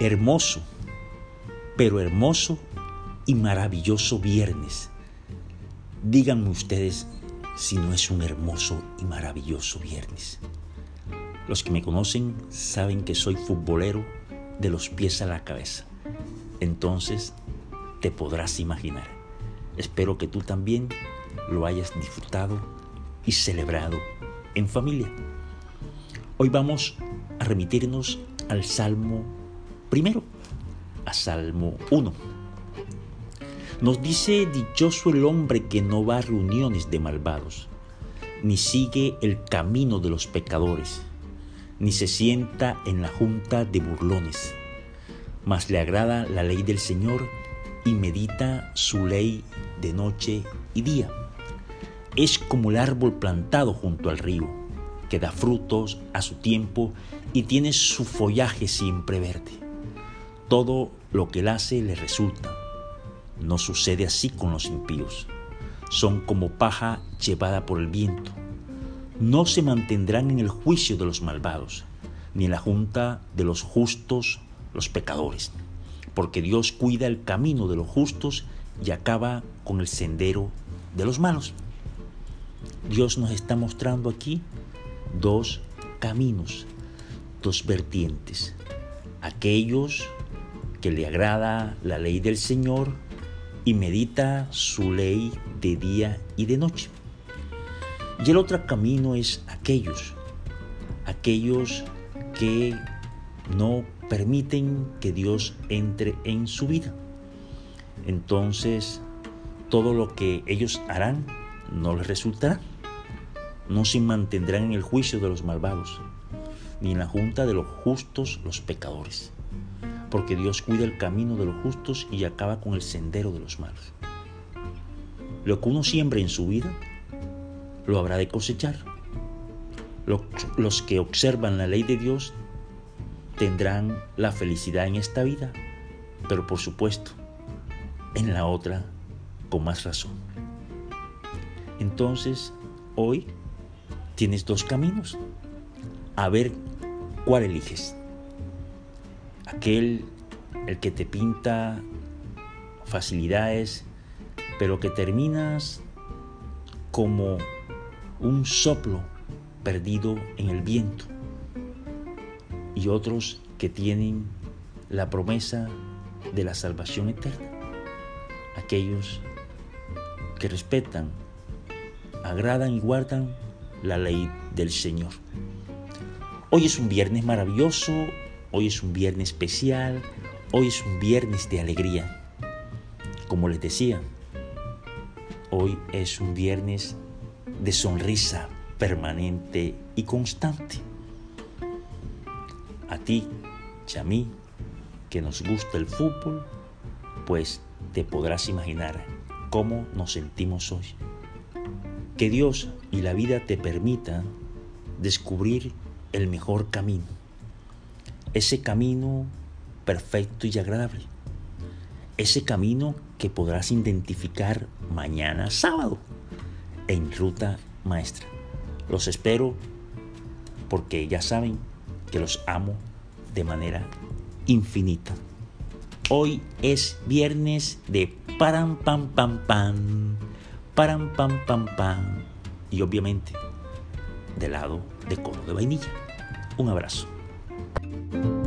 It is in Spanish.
hermoso, pero hermoso y maravilloso viernes. Díganme ustedes si no es un hermoso y maravilloso viernes. Los que me conocen saben que soy futbolero de los pies a la cabeza. Entonces te podrás imaginar. Espero que tú también lo hayas disfrutado y celebrado en familia. Hoy vamos a remitirnos al Salmo primero, a Salmo 1. Nos dice, dichoso el hombre que no va a reuniones de malvados, ni sigue el camino de los pecadores, ni se sienta en la junta de burlones, mas le agrada la ley del Señor y medita su ley de noche y día. Es como el árbol plantado junto al río, que da frutos a su tiempo y tiene su follaje siempre verde. Todo lo que él hace le resulta. No sucede así con los impíos. Son como paja llevada por el viento. No se mantendrán en el juicio de los malvados, ni en la junta de los justos los pecadores, porque Dios cuida el camino de los justos y acaba con el sendero de los malos. Dios nos está mostrando aquí dos caminos, dos vertientes. Aquellos que le agrada la ley del Señor y medita su ley de día y de noche. Y el otro camino es aquellos, aquellos que no permiten que Dios entre en su vida. Entonces, todo lo que ellos harán no les resultará. No se mantendrán en el juicio de los malvados, ni en la junta de los justos los pecadores. Porque Dios cuida el camino de los justos y acaba con el sendero de los malos. Lo que uno siembra en su vida, lo habrá de cosechar. Los que observan la ley de Dios tendrán la felicidad en esta vida, pero por supuesto, en la otra con más razón. Entonces, hoy tienes dos caminos. A ver cuál eliges. Aquel, el que te pinta facilidades, pero que terminas como un soplo perdido en el viento y otros que tienen la promesa de la salvación eterna. Aquellos que respetan, agradan y guardan la ley del Señor. Hoy es un viernes maravilloso, hoy es un viernes especial, hoy es un viernes de alegría. Como les decía, hoy es un viernes de sonrisa permanente y constante a ti y a mí que nos gusta el fútbol, pues te podrás imaginar cómo nos sentimos hoy. Que Dios y la vida te permitan descubrir el mejor camino, ese camino perfecto y agradable, ese camino que podrás identificar mañana sábado en ruta maestra. Los espero porque ya saben que los amo de manera infinita. Hoy es viernes de param pam pam pam, param pam pam pam y obviamente de lado de cono de vainilla. Un abrazo. Música